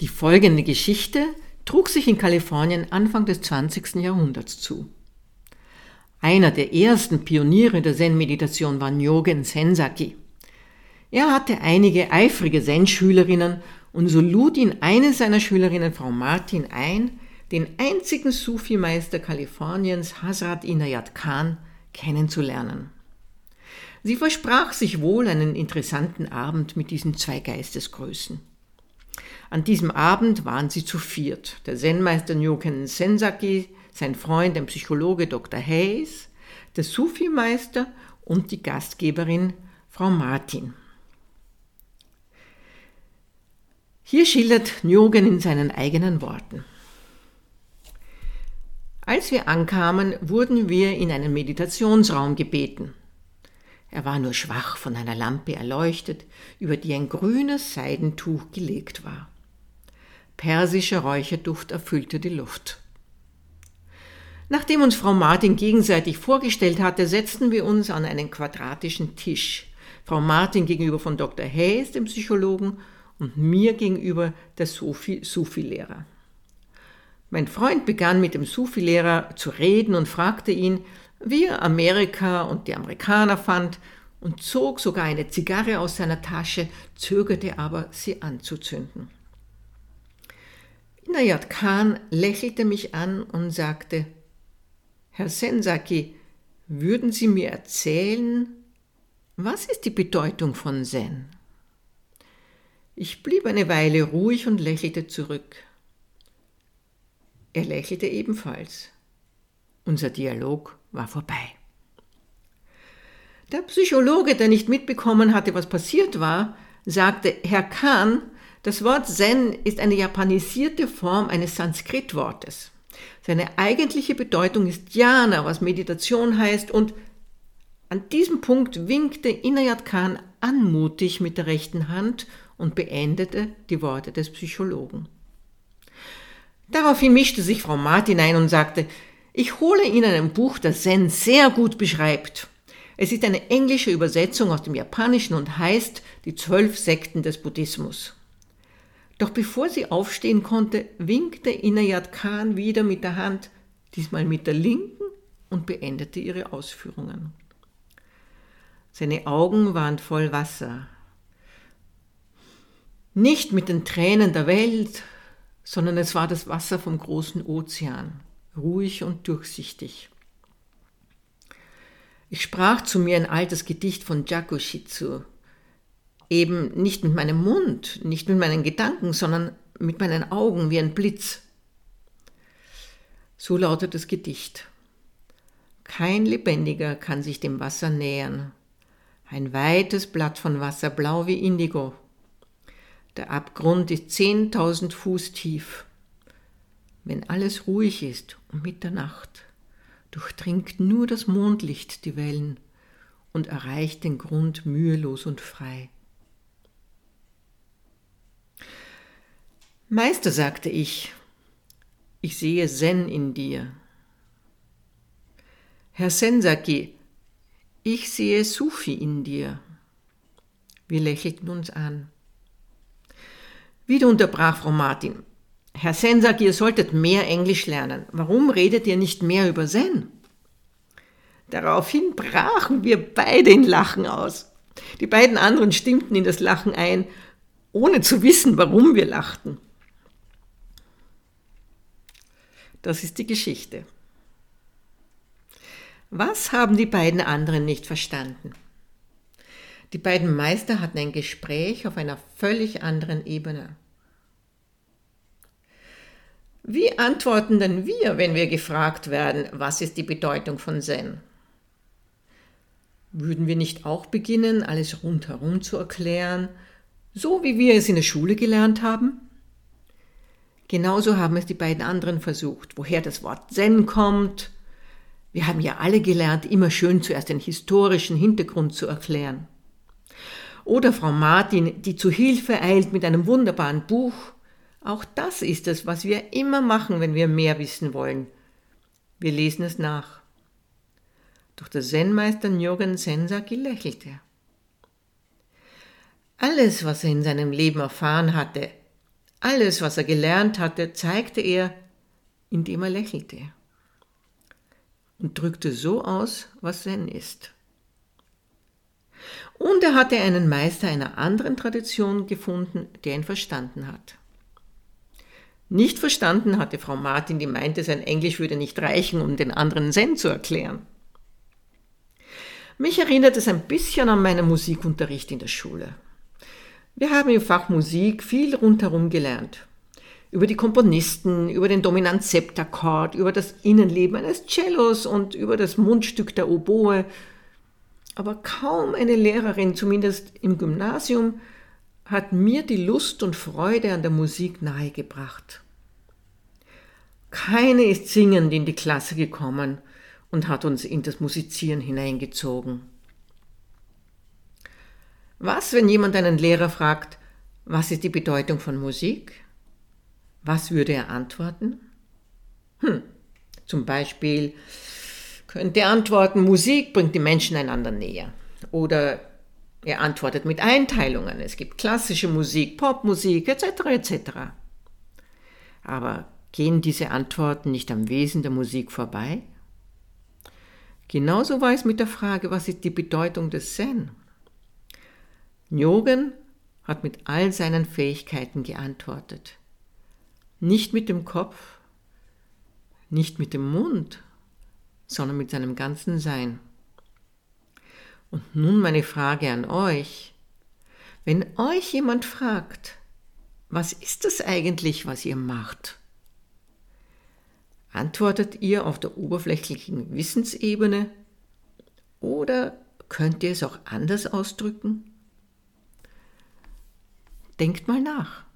Die folgende Geschichte trug sich in Kalifornien Anfang des 20. Jahrhunderts zu. Einer der ersten Pioniere der Zen-Meditation war Nyogen Sensaki. Er hatte einige eifrige Zen-Schülerinnen und so lud ihn eine seiner Schülerinnen, Frau Martin, ein, den einzigen Sufi-Meister Kaliforniens, Hazrat Inayat Khan, kennenzulernen. Sie versprach sich wohl einen interessanten Abend mit diesen zwei Geistesgrößen. An diesem Abend waren sie zu viert. Der Zen-Meister Nyoken Sensaki, sein Freund, der Psychologe Dr. Hayes, der Sufi-Meister und die Gastgeberin Frau Martin. Hier schildert Nyogen in seinen eigenen Worten. Als wir ankamen, wurden wir in einen Meditationsraum gebeten. Er war nur schwach von einer Lampe erleuchtet, über die ein grünes Seidentuch gelegt war. Persischer Räucherduft erfüllte die Luft. Nachdem uns Frau Martin gegenseitig vorgestellt hatte, setzten wir uns an einen quadratischen Tisch. Frau Martin gegenüber von Dr. Hayes, dem Psychologen, und mir gegenüber der Sufi-Lehrer. Mein Freund begann mit dem Sufi-Lehrer zu reden und fragte ihn, wie er Amerika und die Amerikaner fand und zog sogar eine Zigarre aus seiner Tasche, zögerte aber, sie anzuzünden. Inayat Khan lächelte mich an und sagte, Herr Sensaki, würden Sie mir erzählen, was ist die Bedeutung von Zen? Ich blieb eine Weile ruhig und lächelte zurück. Er lächelte ebenfalls. Unser Dialog war vorbei. Der Psychologe, der nicht mitbekommen hatte, was passiert war, sagte, Herr Kahn, das Wort Zen ist eine japanisierte Form eines Sanskritwortes. Seine eigentliche Bedeutung ist Jhana, was Meditation heißt, und an diesem Punkt winkte Inayat Khan anmutig mit der rechten Hand und beendete die Worte des Psychologen. Daraufhin mischte sich Frau Martin ein und sagte, ich hole Ihnen ein Buch, das Zen sehr gut beschreibt. Es ist eine englische Übersetzung aus dem Japanischen und heißt Die zwölf Sekten des Buddhismus. Doch bevor sie aufstehen konnte, winkte Inayat Khan wieder mit der Hand, diesmal mit der linken, und beendete ihre Ausführungen. Seine Augen waren voll Wasser. Nicht mit den Tränen der Welt, sondern es war das Wasser vom großen Ozean, ruhig und durchsichtig. Ich sprach zu mir ein altes Gedicht von Jakushitsu, eben nicht mit meinem Mund, nicht mit meinen Gedanken, sondern mit meinen Augen wie ein Blitz. So lautet das Gedicht. Kein Lebendiger kann sich dem Wasser nähern. Ein weites Blatt von Wasser, blau wie Indigo, der Abgrund ist zehntausend Fuß tief. Wenn alles ruhig ist um Mitternacht, durchdringt nur das Mondlicht die Wellen und erreicht den Grund mühelos und frei. Meister, sagte ich, ich sehe Zen in dir. Herr Sensaki, ich sehe Sufi in dir. Wir lächelten uns an. Wieder unterbrach Frau Martin. Herr Sen sagt, ihr solltet mehr Englisch lernen. Warum redet ihr nicht mehr über Zen? Daraufhin brachen wir beide in Lachen aus. Die beiden anderen stimmten in das Lachen ein, ohne zu wissen, warum wir lachten. Das ist die Geschichte. Was haben die beiden anderen nicht verstanden? Die beiden Meister hatten ein Gespräch auf einer völlig anderen Ebene. Wie antworten denn wir, wenn wir gefragt werden, was ist die Bedeutung von Zen? Würden wir nicht auch beginnen, alles rundherum zu erklären, so wie wir es in der Schule gelernt haben? Genauso haben es die beiden anderen versucht, woher das Wort Zen kommt. Wir haben ja alle gelernt, immer schön zuerst den historischen Hintergrund zu erklären. Oder Frau Martin, die zu Hilfe eilt mit einem wunderbaren Buch. Auch das ist es, was wir immer machen, wenn wir mehr wissen wollen. Wir lesen es nach. Doch der Zen-Meister Nyogen Sensaki lächelte. Alles, was er in seinem Leben erfahren hatte, Alles, was er gelernt hatte, zeigte er, indem er lächelte und drückte so aus, was Zen ist. Und er hatte einen Meister einer anderen Tradition gefunden, der ihn verstanden hat. Nicht verstanden hatte Frau Martin, die meinte, sein Englisch würde nicht reichen, um den anderen Zen zu erklären. Mich erinnert es ein bisschen an meinen Musikunterricht in der Schule. Wir haben im Fach Musik viel rundherum gelernt. Über die Komponisten, über den Dominant-Septakkord, über das Innenleben eines Cellos und über das Mundstück der Oboe. Aber kaum eine Lehrerin, zumindest im Gymnasium, hat mir die Lust und Freude an der Musik nahegebracht. Keine ist singend in die Klasse gekommen und hat uns in das Musizieren hineingezogen. Was, wenn jemand einen Lehrer fragt, was ist die Bedeutung von Musik? Was würde er antworten? Hm, zum Beispiel könnte er antworten, Musik bringt die Menschen einander näher. Oder er antwortet mit Einteilungen. Es gibt klassische Musik, Popmusik etc. etc. Aber gehen diese Antworten nicht am Wesen der Musik vorbei? Genauso war es mit der Frage, was ist die Bedeutung des Zen? Nyogen hat mit all seinen Fähigkeiten geantwortet. Nicht mit dem Kopf, nicht mit dem Mund, sondern mit seinem ganzen Sein. Und nun meine Frage an euch. Wenn euch jemand fragt, was ist das eigentlich, was ihr macht? Antwortet ihr auf der oberflächlichen Wissensebene oder könnt ihr es auch anders ausdrücken? Denkt mal nach.